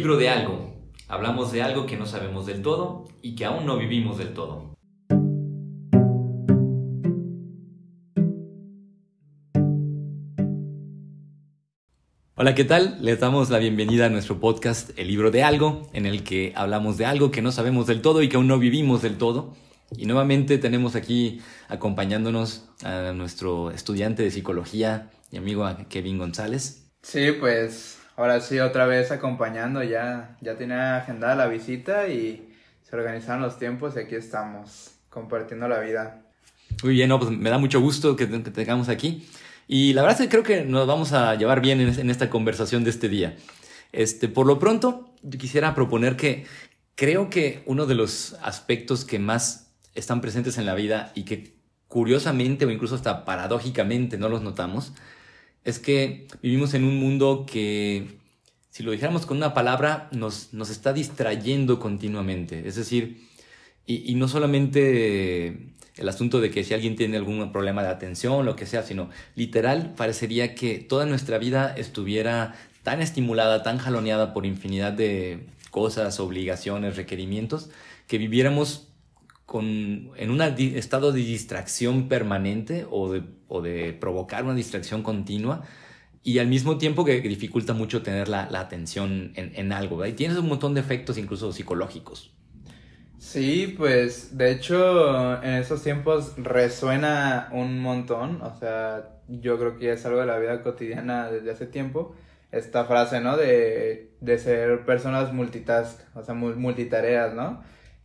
libro de algo. Hablamos de algo que no sabemos del todo y que aún no vivimos del todo. Hola, ¿qué tal? Les damos la bienvenida a nuestro podcast El libro de algo, en el que hablamos de algo que no sabemos del todo y que aún no vivimos del todo. Y nuevamente tenemos aquí acompañándonos a nuestro estudiante de psicología y amigo Kevin González. Sí, pues ahora sí otra vez acompañando, ya, ya tenía agendada la visita y se organizaron los tiempos y aquí estamos compartiendo la vida. Muy bien, pues me da mucho gusto que te tengamos aquí. Y la verdad es que creo que nos vamos a llevar bien en, esta conversación de este día. Este, por lo pronto, yo quisiera proponer que creo que uno de los aspectos que más están presentes en la vida y que curiosamente o incluso hasta paradójicamente no los notamos, es que vivimos en un mundo que, si lo dijéramos con una palabra, nos, nos está distrayendo continuamente. Es decir, y, y no solamente el asunto de que si alguien tiene algún problema de atención, lo que sea, sino literal parecería que toda nuestra vida estuviera tan estimulada, tan jaloneada por infinidad de cosas, obligaciones, requerimientos, que viviéramos en un estado de distracción permanente o de, provocar una distracción continua y al mismo tiempo que dificulta mucho tener la, atención en, en algo. Y tienes un montón de efectos incluso psicológicos. Sí, pues de hecho en esos tiempos resuena un montón, o sea, yo creo que es algo de la vida cotidiana desde hace tiempo, esta frase, ¿no? De, de ser personas multitask, o sea, multitareas, ¿no?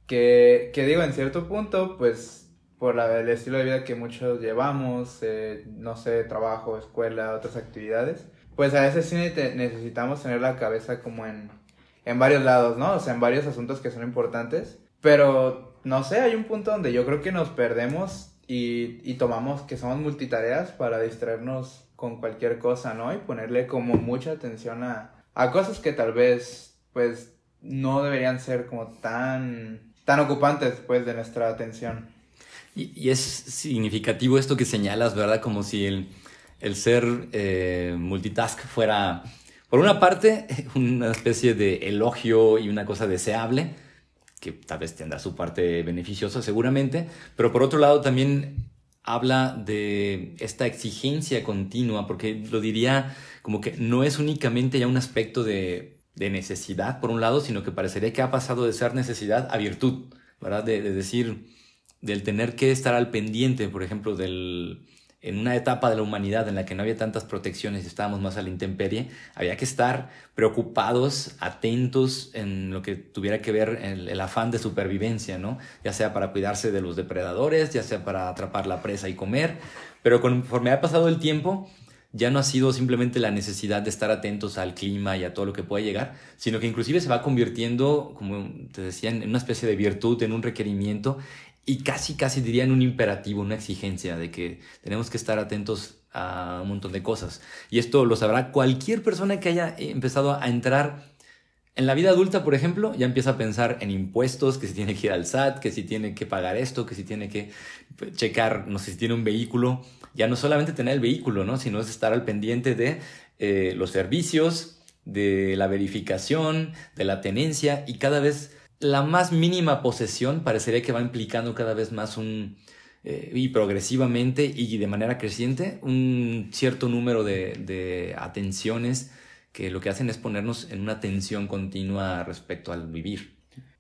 Que, que digo, en cierto punto, pues por la, el estilo de vida que muchos llevamos, eh, no sé, trabajo, escuela, otras actividades, pues a veces sí necesitamos tener la cabeza como en, en varios lados, ¿no? O sea, en varios asuntos que son importantes. Pero, no sé, hay un punto donde yo creo que nos perdemos y, y tomamos que somos multitareas para distraernos con cualquier cosa, ¿no? Y ponerle como mucha atención a, a cosas que tal vez, pues, no deberían ser como tan, tan ocupantes, pues, de nuestra atención. Y, es significativo esto que señalas, ¿verdad? Como si el, el ser eh, multitask fuera, por una parte, una especie de elogio y una cosa deseable, que tal vez tendrá su parte beneficiosa seguramente, pero por otro lado también habla de esta exigencia continua, porque lo diría como que no es únicamente ya un aspecto de, de necesidad, por un lado, sino que parecería que ha pasado de ser necesidad a virtud, ¿verdad? De, de decir, del tener que estar al pendiente, por ejemplo, del, en una etapa de la humanidad en la que no había tantas protecciones y estábamos más a la intemperie, había que estar preocupados, atentos en lo que tuviera que ver el, el, afán de supervivencia, ¿no? Ya sea para cuidarse de los depredadores, ya sea para atrapar la presa y comer, pero conforme ha pasado el tiempo, ya no ha sido simplemente la necesidad de estar atentos al clima y a todo lo que pueda llegar, sino que inclusive se va convirtiendo, como te decía, en una especie de virtud, en un requerimiento, y casi, casi diría en un imperativo, una exigencia de que tenemos que estar atentos a un montón de cosas. Y esto lo sabrá cualquier persona que haya empezado a entrar en la vida adulta, por ejemplo, ya empieza a pensar en impuestos, que si tiene que ir al SAT, que si tiene que pagar esto, que si tiene que checar, no sé si tiene un vehículo. Ya no solamente tener el vehículo, ¿no? Sino es estar al pendiente de eh, los servicios, de la verificación, de la tenencia y cada vez la más mínima posesión parecería que va implicando cada vez más un, eh, y progresivamente y de manera creciente, un cierto número de, de, atenciones que lo que hacen es ponernos en una tensión continua respecto al vivir.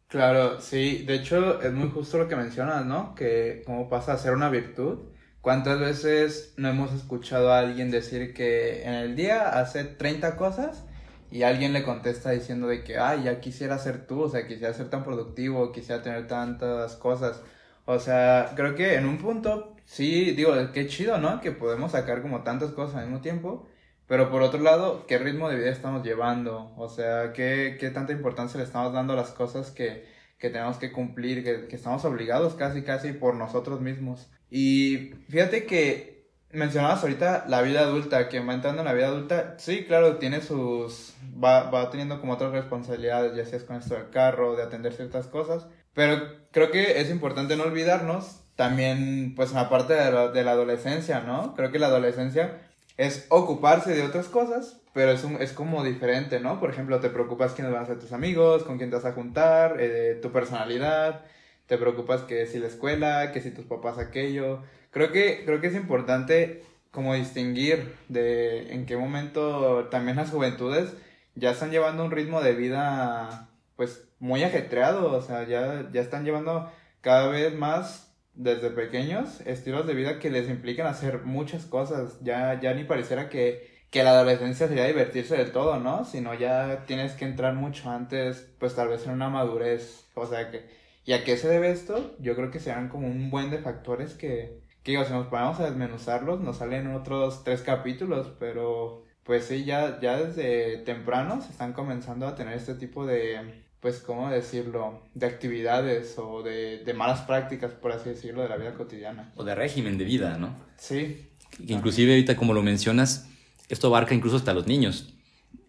Claro, sí, de hecho es muy justo lo que mencionas, ¿no? Que cómo pasa a ser una virtud. ¿Cuántas veces no hemos escuchado a alguien decir que en el día hace 30 cosas y alguien le contesta diciendo de que, ay, ya quisiera ser tú, o sea, quisiera ser tan productivo, quisiera tener tantas cosas. O sea, creo que en un punto, sí, digo, qué chido, ¿no? Que podemos sacar como tantas cosas al mismo tiempo, pero por otro lado, ¿qué ritmo de vida estamos llevando? O sea, ¿qué, qué tanta importancia le estamos dando a las cosas que, que tenemos que cumplir, que, que estamos obligados casi, casi por nosotros mismos? Y fíjate que mencionabas ahorita la vida adulta, que va entrando en la vida adulta, sí, claro, tiene sus, va, va teniendo como otras responsabilidades, ya sea con esto del carro, de atender ciertas cosas, pero creo que es importante no olvidarnos también, pues, en la parte de la, de la adolescencia, ¿no? Creo que la adolescencia es ocuparse de otras cosas, pero es, un, es como diferente, ¿no? Por ejemplo, te preocupas quiénes van a ser tus amigos, con quién te vas a juntar, eh, tu personalidad, te preocupas que si la escuela, que si tus papás aquello. Creo que, creo que es importante como distinguir de en qué momento también las juventudes ya están llevando un ritmo de vida pues muy ajetreado, o sea, ya, ya están llevando cada vez más desde pequeños estilos de vida que les implican hacer muchas cosas, ya, ya ni pareciera que, que la adolescencia sería divertirse del todo, ¿no? Sino ya tienes que entrar mucho antes, pues tal vez en una madurez, o sea que, ¿y a qué se debe esto? Yo creo que sean como un buen de factores que, que digo, si nos ponemos a desmenuzarlos, nos salen otros tres capítulos, pero pues sí, ya, ya desde temprano se están comenzando a tener este tipo de, pues, ¿cómo decirlo? De actividades o de, de malas prácticas, por así decirlo, de la vida cotidiana. O de régimen de vida, ¿no? Sí. Que inclusive ahorita, como lo mencionas, esto abarca incluso hasta los niños,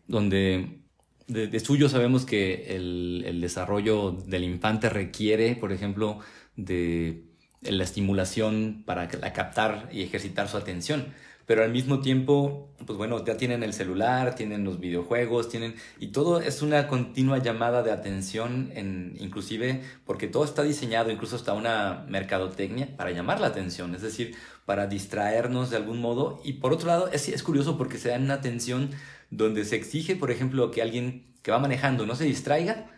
donde de, suyo sabemos que el, el desarrollo del infante requiere, por ejemplo, de la estimulación para captar y ejercitar su atención. Pero al mismo tiempo, pues bueno, ya tienen el celular, tienen los videojuegos, tienen... Y todo es una continua llamada de atención, en, inclusive porque todo está diseñado, incluso hasta una mercadotecnia, para llamar la atención, es decir, para distraernos de algún modo. Y por otro lado, es, es curioso porque se da una atención donde se exige, por ejemplo, que alguien que va manejando no se distraiga,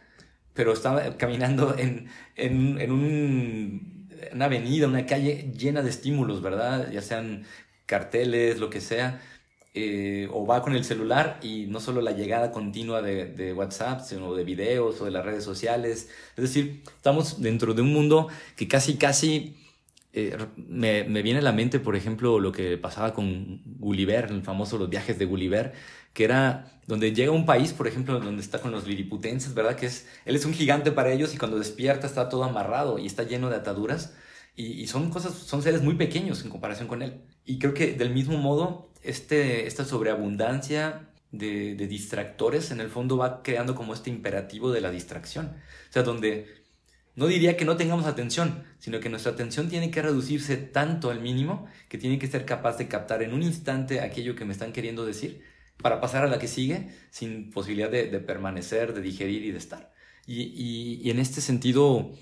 pero está caminando en, en, en un una avenida, una calle llena de estímulos, ¿verdad? Ya sean carteles, lo que sea, eh, o va con el celular y no solo la llegada continua de, WhatsApp, sino de videos o de las redes sociales. Es decir, estamos dentro de un mundo que casi, casi eh, me, me, viene a la mente, por ejemplo, lo que pasaba con Gulliver, el famoso Los viajes de Gulliver, que era donde llega un país, por ejemplo, donde está con los liriputenses, ¿verdad? Que es, él es un gigante para ellos y cuando despierta está todo amarrado y está lleno de ataduras. Y, son cosas, son seres muy pequeños en comparación con él. Y creo que del mismo modo, este, esta sobreabundancia de, de distractores en el fondo va creando como este imperativo de la distracción. O sea, donde no diría que no tengamos atención, sino que nuestra atención tiene que reducirse tanto al mínimo que tiene que ser capaz de captar en un instante aquello que me están queriendo decir para pasar a la que sigue sin posibilidad de, permanecer, de digerir y de estar. Y, y, en este sentido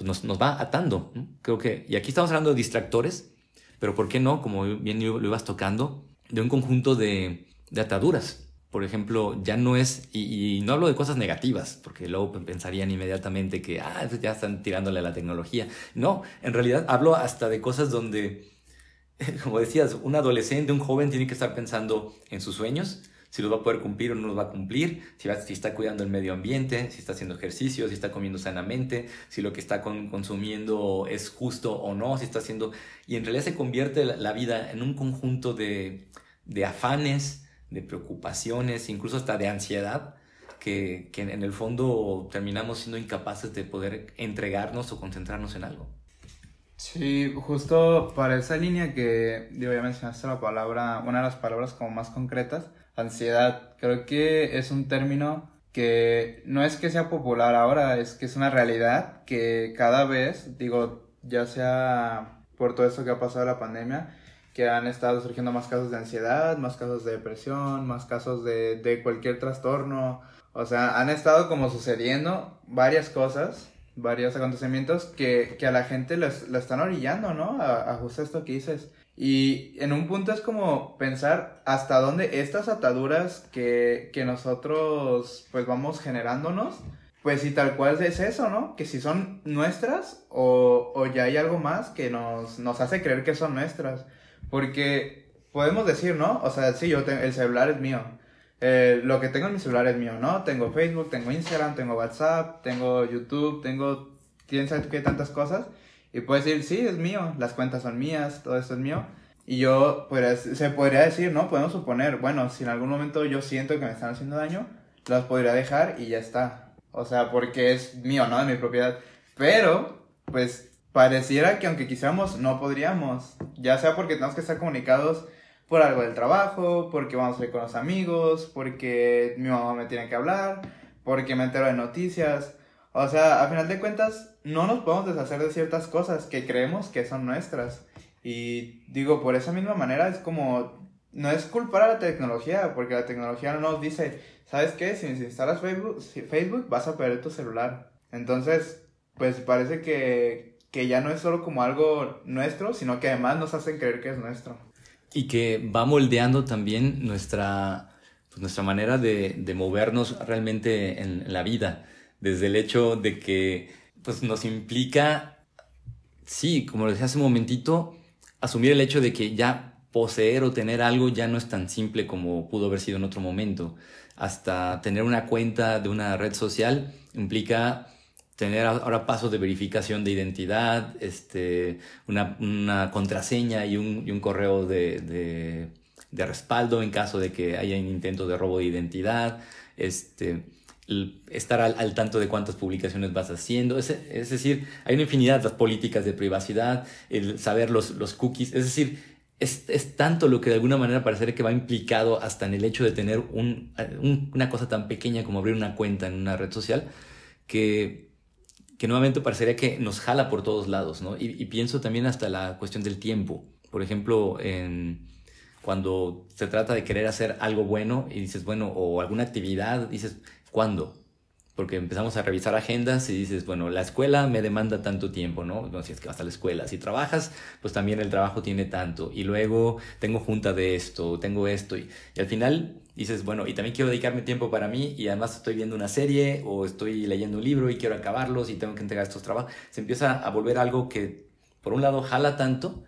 pues nos, nos, va atando. Creo que, y aquí estamos hablando de distractores, pero ¿por qué no, como bien lo ibas tocando, de un conjunto de, ataduras? Por ejemplo, ya no es, y, y, no hablo de cosas negativas, porque luego pensarían inmediatamente que, ah, ya están tirándole a la tecnología. No, en realidad hablo hasta de cosas donde como decías, un adolescente, un joven tiene que estar pensando en sus sueños, si los va a poder cumplir o no los va a cumplir, si, está cuidando el medio ambiente, si está haciendo ejercicio, si está comiendo sanamente, si lo que está consumiendo es justo o no, si está haciendo... Y en realidad se convierte la, vida en un conjunto de, de, afanes, de preocupaciones, incluso hasta de ansiedad, que, que en el fondo terminamos siendo incapaces de poder entregarnos o concentrarnos en algo. Sí, justo para esa línea que digo, ya mencionaste la palabra, una de las palabras como más concretas, ansiedad. Creo que es un término que no es que sea popular ahora, es que es una realidad que cada vez, digo, ya sea por todo esto que ha pasado la pandemia, que han estado surgiendo más casos de ansiedad, más casos de depresión, más casos de, de cualquier trastorno. O sea, han estado como sucediendo varias cosas varios acontecimientos que, que a la gente la están orillando, ¿no? A, a, justo esto que dices. Y en un punto es como pensar hasta dónde estas ataduras que, que nosotros pues vamos generándonos, pues si tal cual es eso, ¿no? Que si son nuestras o, o ya hay algo más que nos, nos hace creer que son nuestras. Porque podemos decir, ¿no? O sea, sí, yo el celular es mío eh, lo que tengo en mi celular es mío, ¿no? Tengo Facebook, tengo Instagram, tengo WhatsApp, tengo YouTube, tengo quién sabe qué tantas cosas. Y puedes decir, sí, es mío, las cuentas son mías, todo esto es mío. Y yo, pues, se podría decir, ¿no? Podemos suponer, bueno, si en algún momento yo siento que me están haciendo daño, las podría dejar y ya está. O sea, porque es mío, ¿no? De mi propiedad. Pero, pues, pareciera que aunque quisiéramos, no podríamos. Ya sea porque tenemos que estar comunicados por algo del trabajo, porque vamos a ir con los amigos, porque mi mamá me tiene que hablar, porque me entero de noticias. O sea, a final de cuentas, no nos podemos deshacer de ciertas cosas que creemos que son nuestras. Y digo, por esa misma manera es como no es culpar a la tecnología, porque la tecnología no nos dice, ¿sabes qué? Si instalas Facebook, Facebook vas a perder tu celular. Entonces, pues parece que, que ya no es solo como algo nuestro, sino que además nos hacen creer que es nuestro. Y que va moldeando también nuestra, pues, nuestra manera de, de, movernos realmente en, la vida. Desde el hecho de que pues, nos implica, sí, como lo decía hace un momentito, asumir el hecho de que ya poseer o tener algo ya no es tan simple como pudo haber sido en otro momento. Hasta tener una cuenta de una red social implica tener ahora pasos de verificación de identidad, este, una, una contraseña y un, correo de, de, de, respaldo en caso de que haya un intento de robo de identidad, este, estar al, tanto de cuántas publicaciones vas haciendo, es, es, decir, hay una infinidad de políticas de privacidad, el saber los, cookies, es decir, es, tanto lo que de alguna manera parecería que va implicado hasta en el hecho de tener un, un, una cosa tan pequeña como abrir una cuenta en una red social, que nuevamente parecería que nos jala por todos lados, ¿no? Y, pienso también hasta la cuestión del tiempo. Por ejemplo, cuando se trata de querer hacer algo bueno y dices, bueno, o alguna actividad, dices, ¿cuándo? Porque empezamos a revisar agendas y dices, bueno, la escuela me demanda tanto tiempo, ¿no? No, si es que vas a la escuela. Si trabajas, pues también el trabajo tiene tanto. Y luego tengo junta de esto, tengo esto. Y, al final dices, bueno, y también quiero dedicarme tiempo para mí y además estoy viendo una serie o estoy leyendo un libro y quiero acabarlos y tengo que entregar estos trabajos, se empieza a volver algo que por un lado jala tanto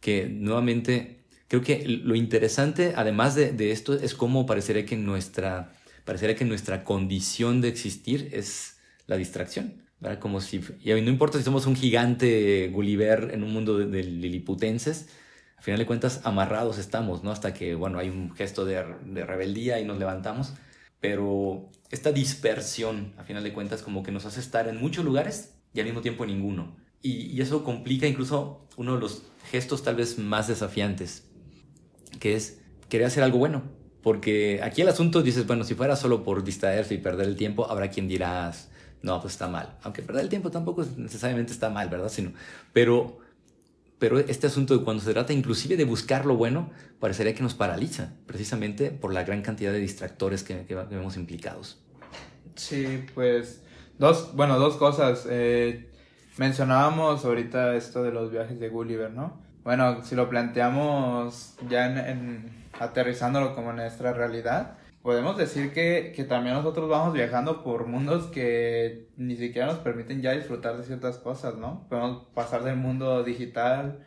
que nuevamente creo que lo interesante además de, de esto es cómo parecería que nuestra, parecería que nuestra condición de existir es la distracción. ¿verdad? Como si, y no importa si somos un gigante Gulliver en un mundo de, de liliputenses, al final de cuentas amarrados estamos, ¿no? Hasta que, bueno, hay un gesto de, de rebeldía y nos levantamos. Pero esta dispersión, a final de cuentas, como que nos hace estar en muchos lugares y al mismo tiempo en ninguno. Y, y, eso complica incluso uno de los gestos tal vez más desafiantes, que es querer hacer algo bueno. Porque aquí el asunto dices, bueno, si fuera solo por distraerse y perder el tiempo, habrá quien dirás, no, pues está mal. Aunque perder el tiempo tampoco necesariamente está mal, ¿verdad? Sino, pero pero este asunto de cuando se trata inclusive de buscar lo bueno, parecería que nos paraliza, precisamente por la gran cantidad de distractores que, que, vemos implicados. Sí, pues dos, bueno, dos cosas. Eh, mencionábamos ahorita esto de los viajes de Gulliver, ¿no? Bueno, si lo planteamos ya en, aterrizándolo como en nuestra realidad, podemos decir que, que, también nosotros vamos viajando por mundos que ni siquiera nos permiten ya disfrutar de ciertas cosas, ¿no? Podemos pasar del mundo digital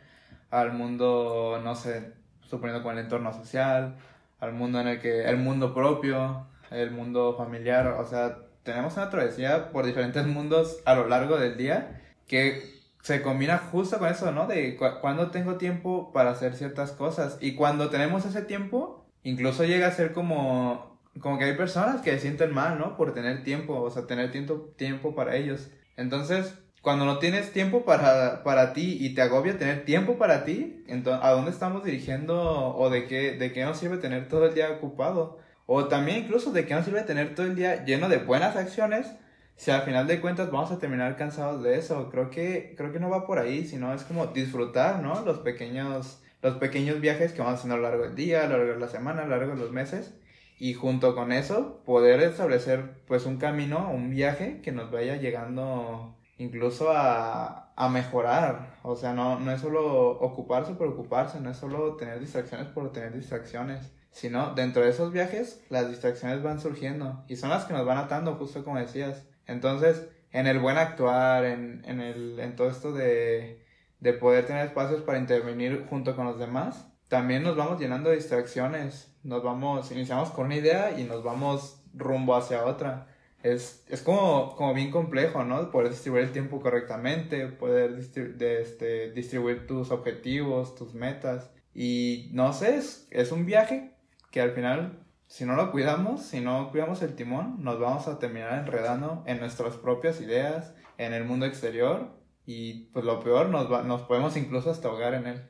al mundo, no sé, suponiendo con el entorno social, al mundo en el que, el mundo propio, el mundo familiar, o sea, tenemos una travesía por diferentes mundos a lo largo del día que se combina justo con eso, ¿no? De cu cuando tengo tiempo para hacer ciertas cosas y cuando tenemos ese tiempo, incluso llega a ser como, como que hay personas que se sienten mal, ¿no? Por tener tiempo, o sea, tener tiempo, tiempo para ellos. Entonces, cuando no tienes tiempo para, para ti y te agobia tener tiempo para ti, entonces, ¿a dónde estamos dirigiendo o de qué, de qué nos sirve tener todo el día ocupado? O también incluso de qué nos sirve tener todo el día lleno de buenas acciones si al final de cuentas vamos a terminar cansados de eso. Creo que, creo que no va por ahí, sino es como disfrutar, ¿no? Los pequeños los pequeños viajes que vamos haciendo a lo largo del día, a lo largo de la semana, a lo largo de los meses. Y junto con eso, poder establecer pues un camino, un viaje que nos vaya llegando incluso a, a mejorar. O sea, no, no es solo ocuparse por ocuparse, no es solo tener distracciones por tener distracciones, sino dentro de esos viajes las distracciones van surgiendo y son las que nos van atando, justo como decías. Entonces, en el buen actuar, en, en, el, en todo esto de, de poder tener espacios para intervenir junto con los demás, también nos vamos llenando de distracciones, nos vamos, iniciamos con una idea y nos vamos rumbo hacia otra. Es, es como, como bien complejo, ¿no? Poder distribuir el tiempo correctamente, poder de, este, distribuir tus objetivos, tus metas. Y no sé, es, es un viaje que al final, si no lo cuidamos, si no cuidamos el timón, nos vamos a terminar enredando en nuestras propias ideas, en el mundo exterior y pues lo peor, nos, nos podemos incluso hasta ahogar en él.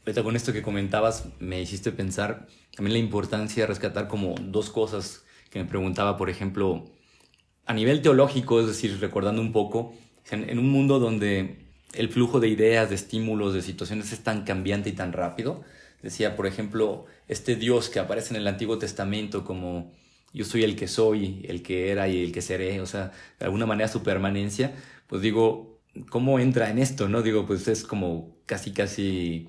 Ahorita con esto que comentabas me hiciste pensar también la importancia de rescatar como dos cosas que me preguntaba, por ejemplo, a nivel teológico, es decir, recordando un poco, en, en un mundo donde el flujo de ideas, de estímulos, de situaciones es tan cambiante y tan rápido, decía, por ejemplo, este Dios que aparece en el Antiguo Testamento como yo soy el que soy, el que era y el que seré, o sea, de alguna manera su permanencia, pues digo, ¿cómo entra en esto? No digo, pues es como casi, casi,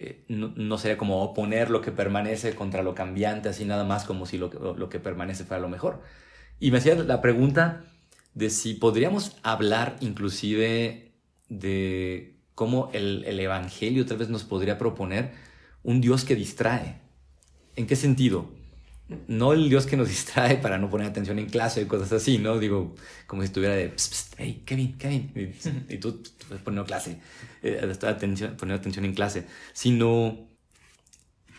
eh, no, sería como oponer lo que permanece contra lo cambiante, así nada más como si lo, lo que permanece fuera lo mejor. Y me hacía la pregunta de si podríamos hablar inclusive de cómo el, el Evangelio tal vez nos podría proponer un Dios que distrae. ¿En qué sentido? No el Dios que nos distrae para no poner atención en clase y cosas así, ¿no? Digo, como si estuviera de, hey, Kevin, Kevin, y, tú, poniendo clase, eh, atención, poniendo atención en clase, sino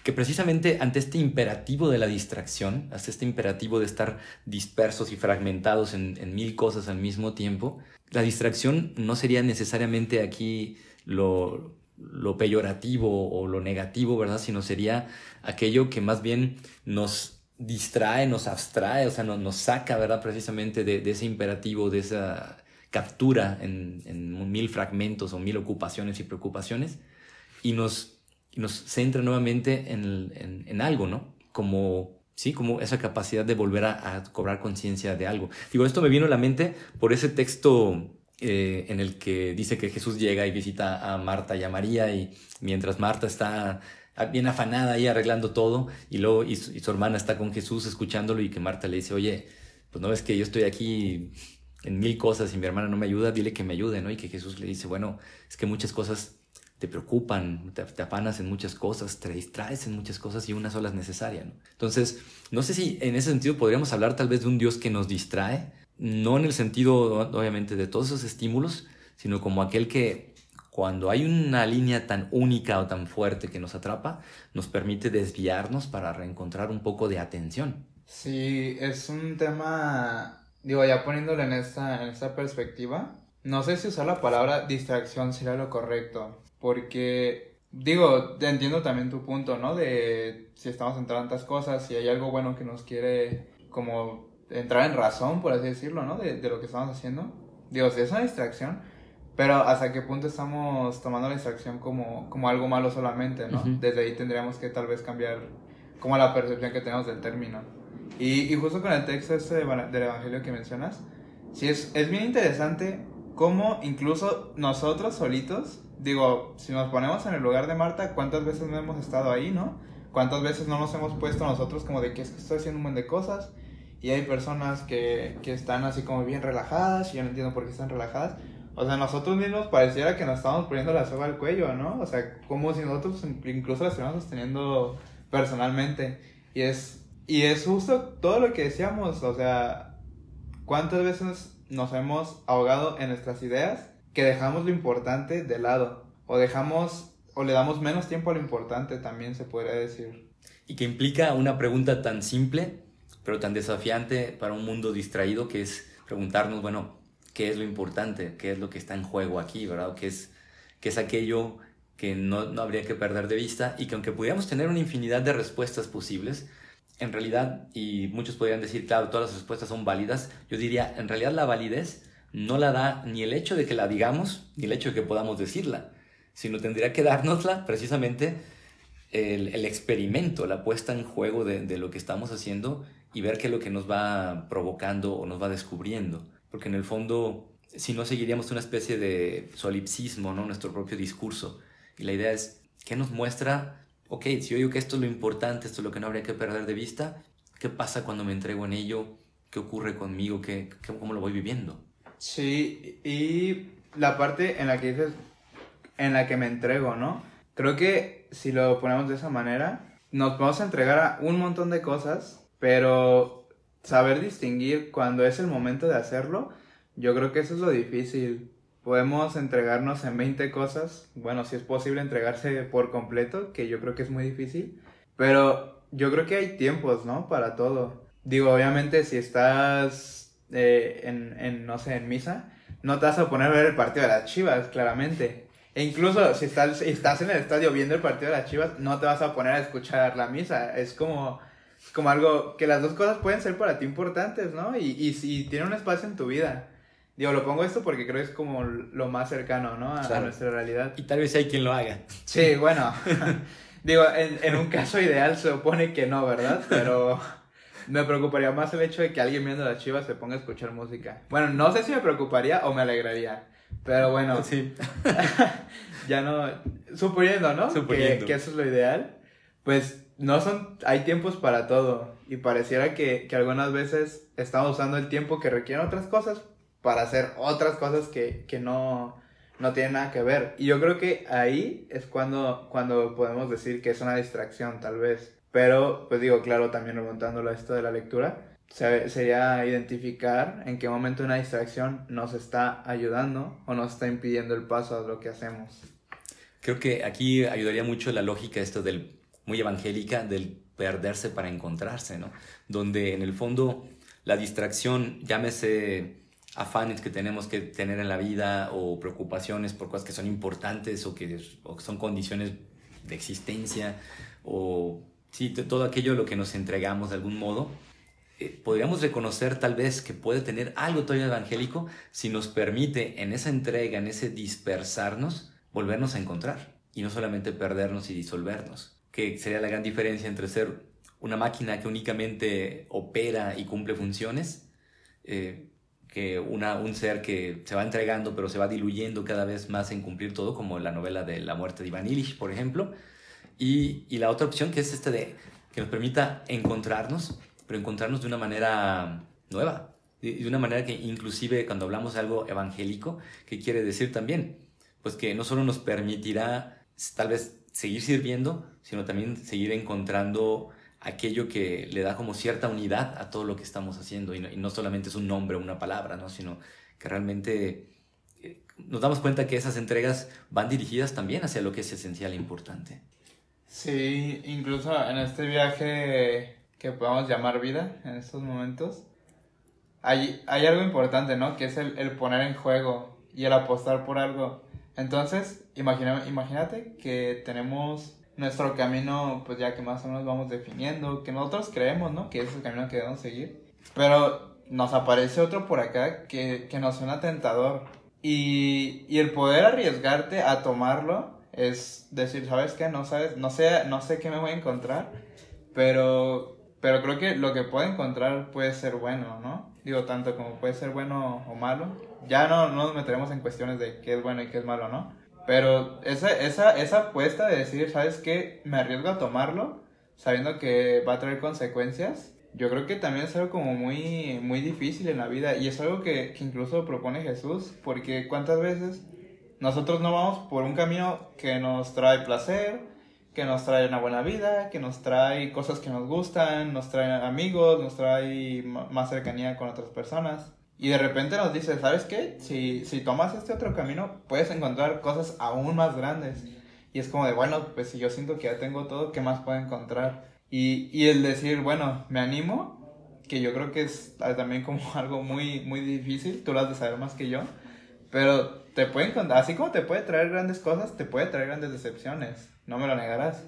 que precisamente ante este imperativo de la distracción, ante este imperativo de estar dispersos y fragmentados en, en mil cosas al mismo tiempo, la distracción no sería necesariamente aquí lo, lo peyorativo o lo negativo, ¿verdad? Sino sería aquello que más bien nos distrae, nos abstrae, o sea, nos, nos saca, ¿verdad? Precisamente de, ese imperativo, de esa captura en, mil fragmentos o mil ocupaciones y preocupaciones y nos, nos centra nuevamente en, algo, ¿no? Como, sí, como esa capacidad de volver a, a cobrar conciencia de algo. Digo, esto me vino a la mente por ese texto eh, en el que dice que Jesús llega y visita a Marta y a María y mientras Marta está bien afanada ahí arreglando todo y luego y su, hermana está con Jesús escuchándolo y que Marta le dice, oye, pues no ves que yo estoy aquí en mil cosas y mi hermana no me ayuda, dile que me ayude, ¿no? Y que Jesús le dice, bueno, es que muchas cosas te preocupan, te, te, afanas en muchas cosas, te distraes en muchas cosas y una sola es necesaria, ¿no? Entonces, no sé si en ese sentido podríamos hablar tal vez de un Dios que nos distrae, no en el sentido, obviamente, de todos esos estímulos, sino como aquel que cuando hay una línea tan única o tan fuerte que nos atrapa, nos permite desviarnos para reencontrar un poco de atención. Sí, es un tema, digo, ya poniéndolo en esta, en esta perspectiva, no sé si usar la palabra distracción sería lo correcto, porque, digo, entiendo también tu punto, ¿no? De si estamos en tantas cosas, si hay algo bueno que nos quiere como entrar en razón, por así decirlo, ¿no? De, de lo que estamos haciendo. Digo, si es una distracción, pero hasta qué punto estamos tomando la distracción como, como algo malo solamente, ¿no? Desde ahí tendríamos que tal vez cambiar como la percepción que tenemos del término. Y, y justo con el texto este del Evangelio que mencionas, sí es, es bien interesante cómo incluso nosotros solitos, digo, si nos ponemos en el lugar de Marta, ¿cuántas veces no hemos estado ahí, no? ¿Cuántas veces no nos hemos puesto nosotros como de que es que estoy haciendo un montón de cosas? Y hay personas que, que están así como bien relajadas y yo no entiendo por qué están relajadas. O sea, nosotros mismos pareciera que nos estamos poniendo la soga al cuello, ¿no? O sea, como si nosotros incluso la estuviéramos sosteniendo personalmente. Y es, y es justo todo lo que decíamos, o sea, ¿cuántas veces nos hemos ahogado en nuestras ideas que dejamos lo importante de lado? O dejamos, o le damos menos tiempo a lo importante, también se podría decir. Y que implica una pregunta tan simple pero tan desafiante para un mundo distraído que es preguntarnos, bueno, ¿qué es lo importante? ¿Qué es lo que está en juego aquí? ¿Verdad? ¿Qué es, qué es aquello que no, no habría que perder de vista y que aunque pudiéramos tener una infinidad de respuestas posibles, en realidad, y muchos podrían decir, claro, todas las respuestas son válidas, yo diría, en realidad la validez no la da ni el hecho de que la digamos, ni el hecho de que podamos decirla, sino tendría que dárnosla precisamente el, el experimento, la puesta en juego de, de, lo que estamos haciendo y ver qué es lo que nos va provocando o nos va descubriendo. Porque en el fondo, si no seguiríamos una especie de solipsismo, ¿no? Nuestro propio discurso. Y la idea es, ¿qué nos muestra? Ok, si yo digo que esto es lo importante, esto es lo que no habría que perder de vista, ¿qué pasa cuando me entrego en ello? ¿Qué ocurre conmigo? ¿Qué, cómo lo voy viviendo? Sí, y la parte en la que dices, en la que me entrego, ¿no? Creo que si lo ponemos de esa manera, nos vamos a entregar a un montón de cosas pero saber distinguir cuando es el momento de hacerlo, yo creo que eso es lo difícil. Podemos entregarnos en 20 cosas, bueno, si es posible entregarse por completo, que yo creo que es muy difícil, pero yo creo que hay tiempos, ¿no? Para todo. Digo, obviamente si estás eh, en, en, no sé, en misa, no te vas a poner a ver el partido de las Chivas, claramente. E incluso si estás, estás en el estadio viendo el partido de las Chivas, no te vas a poner a escuchar la misa. Es como como algo que las dos cosas pueden ser para ti importantes, ¿no? Y, y si tiene un espacio en tu vida. Digo, lo pongo esto porque creo que es como lo más cercano, ¿no? A, nuestra realidad. Y tal vez hay quien lo haga. Sí, bueno. Digo, en, en un caso ideal se supone que no, ¿verdad? Pero me preocuparía más el hecho de que alguien viendo las chivas se ponga a escuchar música. Bueno, no sé si me preocuparía o me alegraría. Pero bueno, Sí. ya no. Suponiendo, ¿no? Suponiendo. Que, que eso es lo ideal. Pues no son. Hay tiempos para todo. Y pareciera que, que algunas veces estamos usando el tiempo que requieren otras cosas para hacer otras cosas que, que no, no tienen nada que ver. Y yo creo que ahí es cuando, cuando podemos decir que es una distracción, tal vez. Pero, pues digo, claro, también remontándolo a esto de la lectura, se- sería identificar en qué momento una distracción nos está ayudando o nos está impidiendo el paso a lo que hacemos. Creo que aquí ayudaría mucho la lógica esto del muy evangélica del perderse para encontrarse, ¿no? Donde en el fondo la distracción, llámese afanes que tenemos que tener en la vida o preocupaciones por cosas que son importantes o que, son condiciones de existencia o sí, todo aquello a lo que nos entregamos de algún modo, eh, podríamos reconocer tal vez que puede tener algo todavía evangélico si nos permite en esa entrega, en ese dispersarnos, volvernos a encontrar y no solamente perdernos y disolvernos, que sería la gran diferencia entre ser una máquina que únicamente opera y cumple funciones, eh, que una, un ser que se va entregando pero se va diluyendo cada vez más en cumplir todo, como la novela de La muerte de Ivan Illich, por ejemplo, y, y la otra opción que es este de que nos permita encontrarnos, pero encontrarnos de una manera nueva, de, una manera que inclusive cuando hablamos de algo evangélico, ¿qué quiere decir también? Pues que no solo nos permitirá tal vez seguir sirviendo, sino también seguir encontrando aquello que le da como cierta unidad a todo lo que estamos haciendo y no, y no solamente es un nombre o una palabra, ¿no? sino que realmente eh, nos damos cuenta que esas entregas van dirigidas también hacia lo que es esencial e importante. Sí, incluso en este viaje que podemos llamar vida, en estos momentos, hay, hay algo importante, ¿no? Que es el, el poner en juego y el apostar por algo. Entonces, imagínate que tenemos nuestro camino, pues ya que más o menos vamos definiendo, que nosotros creemos, ¿no? Que es el camino que debemos seguir. Pero nos aparece otro por acá que, que nos suena tentador. Y, y el poder arriesgarte a tomarlo es decir, ¿sabes qué? No sabes, no sé, no sé qué me voy a encontrar, pero, pero creo que lo que puedo encontrar puede ser bueno, ¿no? Digo, tanto como puede ser bueno o malo. Ya no, no nos meteremos en cuestiones de qué es bueno y qué es malo, ¿no? Pero esa, esa, esa apuesta de decir, ¿sabes qué? Me arriesgo a tomarlo, sabiendo que va a traer consecuencias. Yo creo que también es algo como muy, muy difícil en la vida y es algo que, que incluso propone Jesús, porque cuántas veces nosotros no vamos por un camino que nos trae placer, que nos trae una buena vida, que nos trae cosas que nos gustan, nos trae amigos, nos trae más cercanía con otras personas. Y de repente nos dice, ¿sabes qué? Si, si tomas este otro camino, puedes encontrar cosas aún más grandes. Y es como de, bueno, pues si yo siento que ya tengo todo, ¿qué más puedo encontrar? Y, y el decir, bueno, me animo, que yo creo que es también como algo muy, muy difícil, tú lo has de saber más que yo, pero te puede encontrar, así como te puede traer grandes cosas, te puede traer grandes decepciones, no me lo negarás.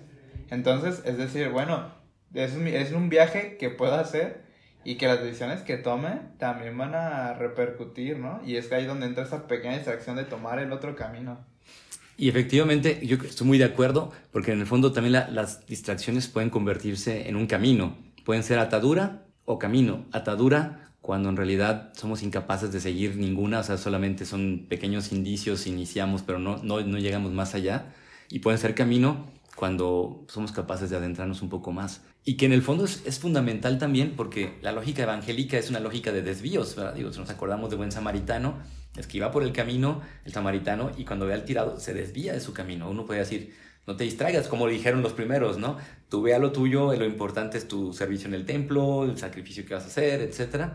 Entonces, es decir, bueno, es es un viaje que puedo hacer y que las decisiones que tome también van a repercutir, ¿no? Y es que ahí donde entra esa pequeña distracción de tomar el otro camino. Y efectivamente, yo estoy muy de acuerdo, porque en el fondo también la- las distracciones pueden convertirse en un camino. Pueden ser atadura o camino. Atadura cuando en realidad somos incapaces de seguir ninguna, o sea, solamente son pequeños indicios, iniciamos, pero no, no, no llegamos más allá. Y pueden ser camino cuando somos capaces de adentrarnos un poco más. Y que en el fondo es, es fundamental también porque la lógica evangélica es una lógica de desvíos, ¿verdad? Digo, si nos acordamos de buen samaritano, es que iba por el camino el samaritano y cuando ve al tirado se desvía de su camino. Uno puede decir, no te distraigas, como dijeron los primeros, ¿no? Tú ve a lo tuyo, lo importante es tu servicio en el templo, el sacrificio que vas a hacer, etc.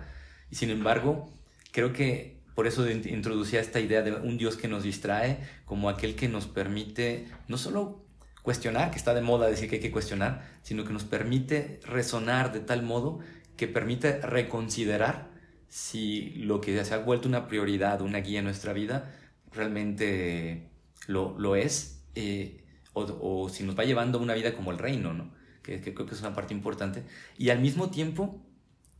Y sin embargo, creo que por eso in- introducía esta idea de un Dios que nos distrae como aquel que nos permite no solo cuestionar, que está de moda decir que hay que cuestionar, sino que nos permite resonar de tal modo que permite reconsiderar si lo que se ha vuelto una prioridad, una guía en nuestra vida, realmente lo, lo es, eh, o, o si nos va llevando a una vida como el reino, ¿no? Que, creo que es una parte importante. Y al mismo tiempo,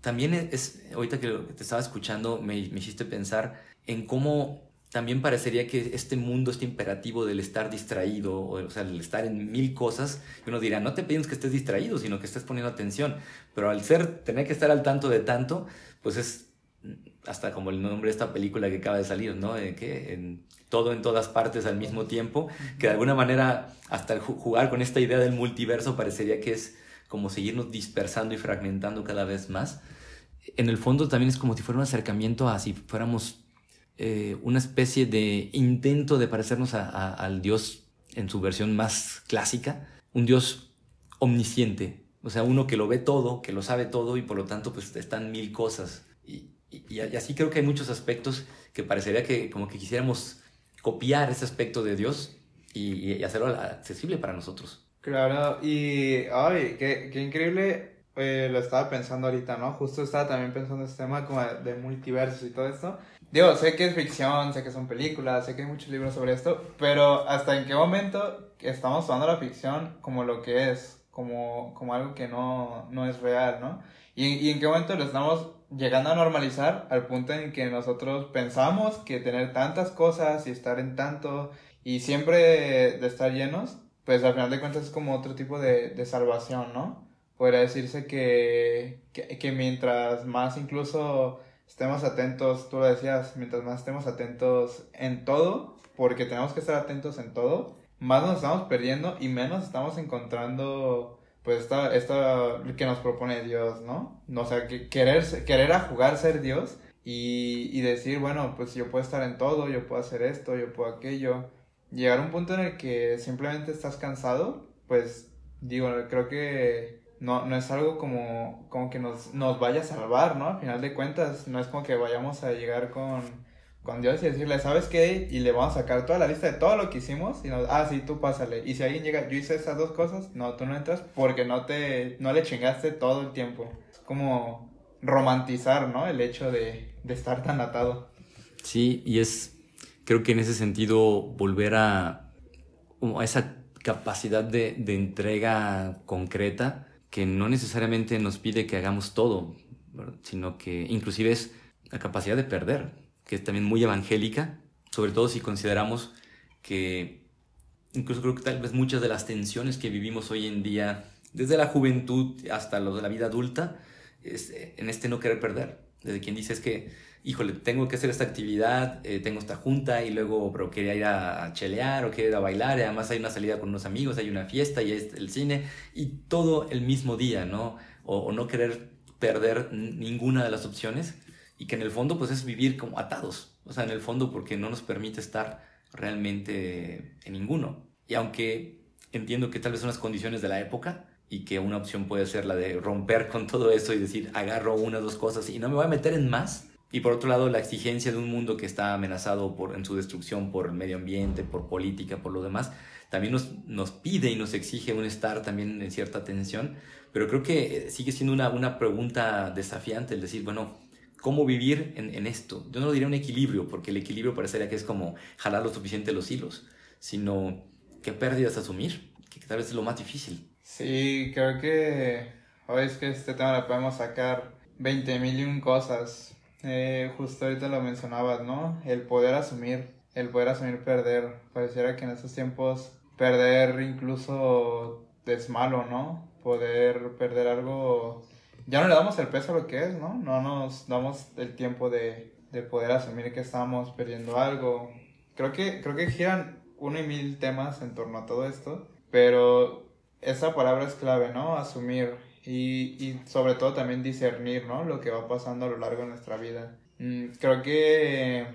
también es, ahorita que te estaba escuchando, me, me hiciste pensar en cómo también parecería que este mundo, este imperativo del estar distraído, o, sea, el estar en mil cosas, uno dirá, no te pedimos que estés distraído, sino que estés poniendo atención. Pero al ser, tener que estar al tanto de tanto, pues es hasta como el nombre de esta película que acaba de salir, ¿no? De que en todo en todas partes al mismo tiempo, que de alguna manera hasta jugar con esta idea del multiverso parecería que es como seguirnos dispersando y fragmentando cada vez más. En el fondo también es como si fuera un acercamiento a si fuéramos eh, una especie de intento de parecernos al Dios en su versión más clásica, un Dios omnisciente, o sea, uno que lo ve todo, que lo sabe todo y por lo tanto pues están mil cosas. Y, y, así creo que hay muchos aspectos que parecería que como que quisiéramos copiar ese aspecto de Dios y, hacerlo accesible para nosotros. Claro, y ay, qué, qué increíble, eh, lo estaba pensando ahorita, ¿no? Justo estaba también pensando este tema como de, de multiversos y todo esto. Digo, sé que es ficción, sé que son películas, sé que hay muchos libros sobre esto, pero hasta en qué momento estamos tomando la ficción como lo que es, como, como algo que no, no es real, ¿no? Y, y en qué momento lo estamos llegando a normalizar al punto en que nosotros pensamos que tener tantas cosas y estar en tanto y siempre de, estar llenos, pues al final de cuentas es como otro tipo de, de salvación, ¿no? Podría decirse que, que, que mientras más incluso estemos atentos, tú lo decías, mientras más estemos atentos en todo, porque tenemos que estar atentos en todo, más nos estamos perdiendo y menos estamos encontrando pues esta, esta que nos propone Dios, ¿no? O sea, que querer, querer a jugar ser Dios y, y decir, bueno, pues yo puedo estar en todo, yo puedo hacer esto, yo puedo aquello. Llegar a un punto en el que simplemente estás cansado, pues digo, creo que no, no es algo como, como que nos, nos vaya a salvar, ¿no? Al final de cuentas, no es como que vayamos a llegar con, con Dios y decirle, ¿sabes qué? Y le vamos a sacar toda la lista de todo lo que hicimos y nos, ah, sí, tú pásale. Y si alguien llega, yo hice esas dos cosas, no, tú no entras porque no te, no le chingaste todo el tiempo. Es como romantizar, ¿no? El hecho de, de estar tan atado. Sí, y es, creo que en ese sentido, volver a, a esa capacidad de, de entrega concreta que no necesariamente nos pide que hagamos todo, sino que inclusive es la capacidad de perder, que es también muy evangélica, sobre todo si consideramos que incluso creo que tal vez muchas de las tensiones que vivimos hoy en día, desde la juventud hasta lo de la vida adulta, es en este no querer perder. Desde quien dice es que híjole, tengo que hacer esta actividad, eh, tengo esta junta y luego, pero quería ir a, chelear o quería ir a bailar, y además hay una salida con unos amigos, hay una fiesta y es el cine y todo el mismo día, ¿no? O, no querer perder ninguna de las opciones y que en el fondo pues es vivir como atados, o sea, en el fondo porque no nos permite estar realmente en ninguno. Y aunque entiendo que tal vez son las condiciones de la época, y que una opción puede ser la de romper con todo eso y decir, agarro una o dos cosas y no me voy a meter en más, y por otro lado, la exigencia de un mundo que está amenazado por, en su destrucción por el medio ambiente, por política, por lo demás, también nos, nos pide y nos exige un estar también en cierta tensión. Pero creo que eh, sigue siendo una, una pregunta desafiante el decir, bueno, ¿cómo vivir en, en, esto? Yo no lo diría un equilibrio, porque el equilibrio parecería que es como jalar lo suficiente los hilos, sino qué pérdidas asumir, que tal vez es lo más difícil. Sí, creo que hoy es que este tema lo podemos sacar 20 mil y un cosas eh, justo ahorita lo mencionabas, ¿no? El poder asumir, el poder asumir perder. Pareciera que en estos tiempos perder incluso es malo, ¿no? Poder perder algo, ya no le damos el peso a lo que es, ¿no? No nos damos el tiempo de, de poder asumir que estamos perdiendo algo. Creo que, creo que giran uno y mil temas en torno a todo esto, pero esa palabra es clave, ¿no? Asumir y, y sobre todo también discernir, ¿no? Lo que va pasando a lo largo de nuestra vida. Mm, creo que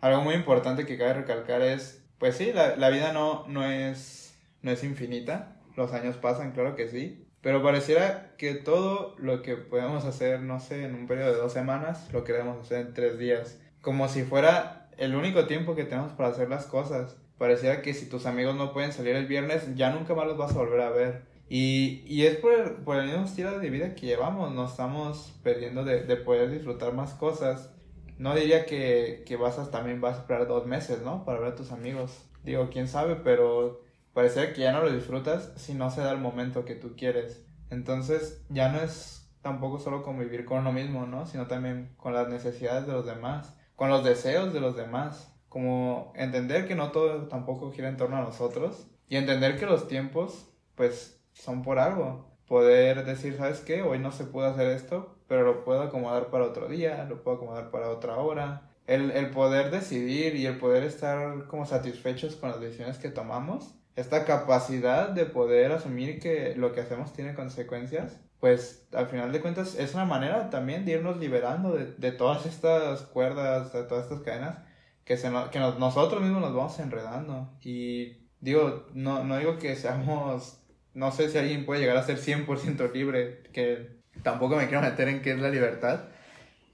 algo muy importante que cabe recalcar es, pues sí, la, la vida no, no, es, no es infinita, los años pasan, claro que sí, pero pareciera que todo lo que podemos hacer, no sé, en un periodo de dos semanas, lo queremos hacer en tres días, como si fuera el único tiempo que tenemos para hacer las cosas. Pareciera que si tus amigos no pueden salir el viernes, ya nunca más los vas a volver a ver. Y, y es por el, por el mismo estilo de vida que llevamos, nos estamos perdiendo de, de poder disfrutar más cosas. No diría que, que vas a, también vas a esperar dos meses, ¿no? Para ver a tus amigos. Digo, quién sabe, pero parece que ya no lo disfrutas si no se da el momento que tú quieres. Entonces ya no es tampoco solo convivir con uno mismo, ¿no? Sino también con las necesidades de los demás, con los deseos de los demás, como entender que no todo tampoco gira en torno a nosotros y entender que los tiempos pues son por algo. Poder decir, ¿sabes qué? Hoy no se pudo hacer esto, pero lo puedo acomodar para otro día, lo puedo acomodar para otra hora. El, el poder decidir y el poder estar como satisfechos con las decisiones que tomamos, esta capacidad de poder asumir que lo que hacemos tiene consecuencias, pues al final de cuentas es una manera también de irnos liberando de, de todas estas cuerdas, de todas estas cadenas que, se que nosotros mismos nos vamos enredando. Y digo, no, no digo que seamos, no sé si alguien puede llegar a ser 100% libre, que tampoco me quiero meter en qué es la libertad,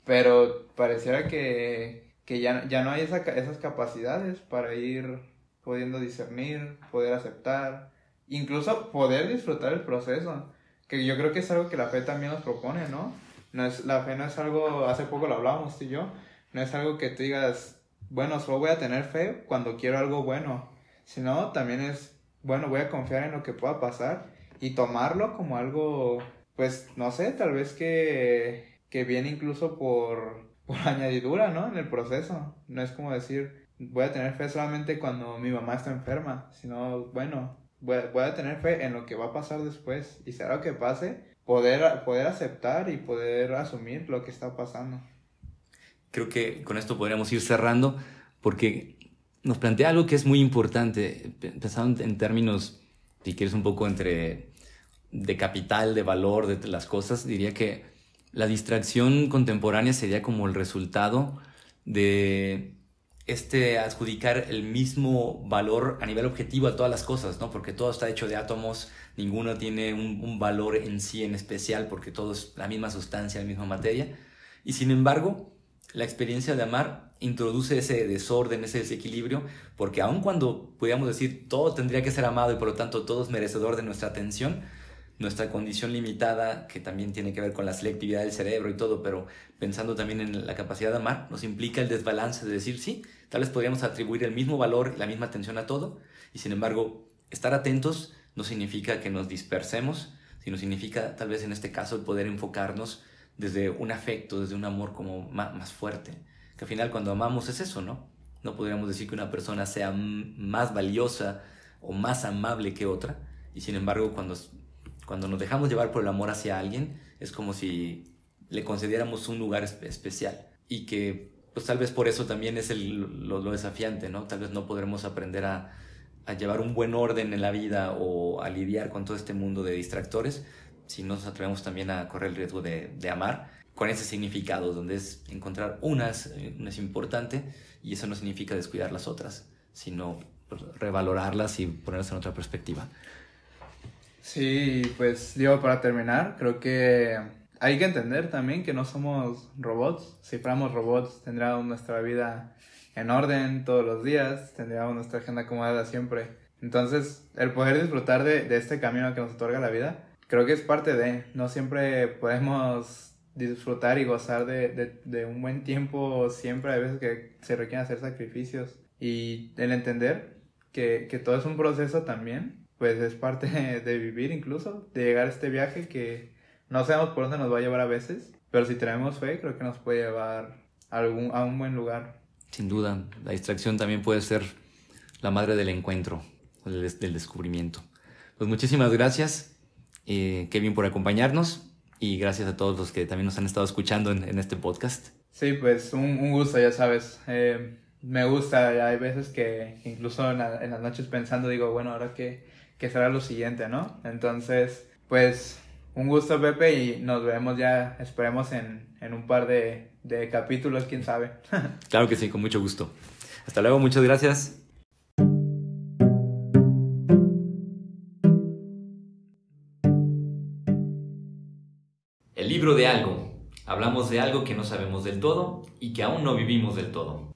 pero pareciera que, que ya, ya no hay esa, esas capacidades para ir pudiendo discernir, poder aceptar, incluso poder disfrutar el proceso que yo creo que es algo que la fe también nos propone, ¿no? no es, la fe no es algo, hace poco lo hablábamos tú y yo, no es algo que tú digas, bueno, solo voy a tener fe cuando quiero algo bueno, sino también es, bueno, voy a confiar en lo que pueda pasar y tomarlo como algo, pues, no sé, tal vez que, que viene incluso por, por añadidura, ¿no? En el proceso. No es como decir, voy a tener fe solamente cuando mi mamá está enferma, sino, bueno, voy a, tener fe en lo que va a pasar después y será lo que pase, poder, poder aceptar y poder asumir lo que está pasando. Creo que con esto podríamos ir cerrando porque nos plantea algo que es muy importante, pensando en términos, si quieres, un poco entre de capital, de valor, de las cosas, diría que la distracción contemporánea sería como el resultado de este adjudicar el mismo valor a nivel objetivo a todas las cosas, ¿no? Porque todo está hecho de átomos, ninguno tiene un, valor en sí en especial, porque todo es la misma sustancia, la misma materia. Y sin embargo, la experiencia de amar introduce ese desorden, ese desequilibrio, porque aun cuando pudiéramos decir todo tendría que ser amado y por lo tanto todo es merecedor de nuestra atención, nuestra condición limitada, que también tiene que ver con la selectividad del cerebro y todo, pero pensando también en la capacidad de amar, nos implica el desbalance de decir, sí, tal vez podríamos atribuir el mismo valor y la misma atención a todo, y sin embargo, estar atentos no significa que nos dispersemos, sino significa tal vez en este caso el poder enfocarnos desde un afecto, desde un amor como más, fuerte, que al final cuando amamos es eso, ¿no? No podríamos decir que una persona sea más valiosa o más amable que otra, y sin embargo cuando cuando nos dejamos llevar por el amor hacia alguien, es como si le concediéramos un lugar especial y que pues tal vez por eso también es lo, desafiante, ¿no? Tal vez no podremos aprender a, a, llevar un buen orden en la vida o a lidiar con todo este mundo de distractores si no nos atrevemos también a correr el riesgo de, de amar con ese significado, donde es encontrar unas, una es importante y eso no significa descuidar las otras, sino pues, revalorarlas y ponerlas en otra perspectiva. Sí, pues digo, para terminar, creo que hay que entender también que no somos robots. Si fuéramos robots, tendríamos nuestra vida en orden todos los días, tendríamos nuestra agenda acomodada siempre. Entonces, el poder disfrutar de, este camino que nos otorga la vida, creo que es parte de, no siempre podemos disfrutar y gozar de, de un buen tiempo, siempre hay veces que se requieren hacer sacrificios. Y el entender que, que todo es un proceso también, pues es parte de vivir incluso, de llegar a este viaje que no sabemos por dónde nos va a llevar a veces, pero si tenemos fe creo que nos puede llevar a, algún, a un buen lugar. Sin duda, la distracción también puede ser la madre del encuentro, del, descubrimiento. Pues muchísimas gracias, eh, Kevin, por acompañarnos y gracias a todos los que también nos han estado escuchando en, este podcast. Sí, pues un, un gusto, ya sabes. Eh, me gusta, hay veces que incluso en, en las noches pensando digo, bueno, ahora que que será lo siguiente, ¿no? Entonces, pues un gusto Pepe y nos vemos ya, esperemos en, en un par de, de capítulos, quién sabe. claro que sí, con mucho gusto. Hasta luego, muchas gracias. Hablamos de algo que no sabemos del todo y que aún no vivimos del todo.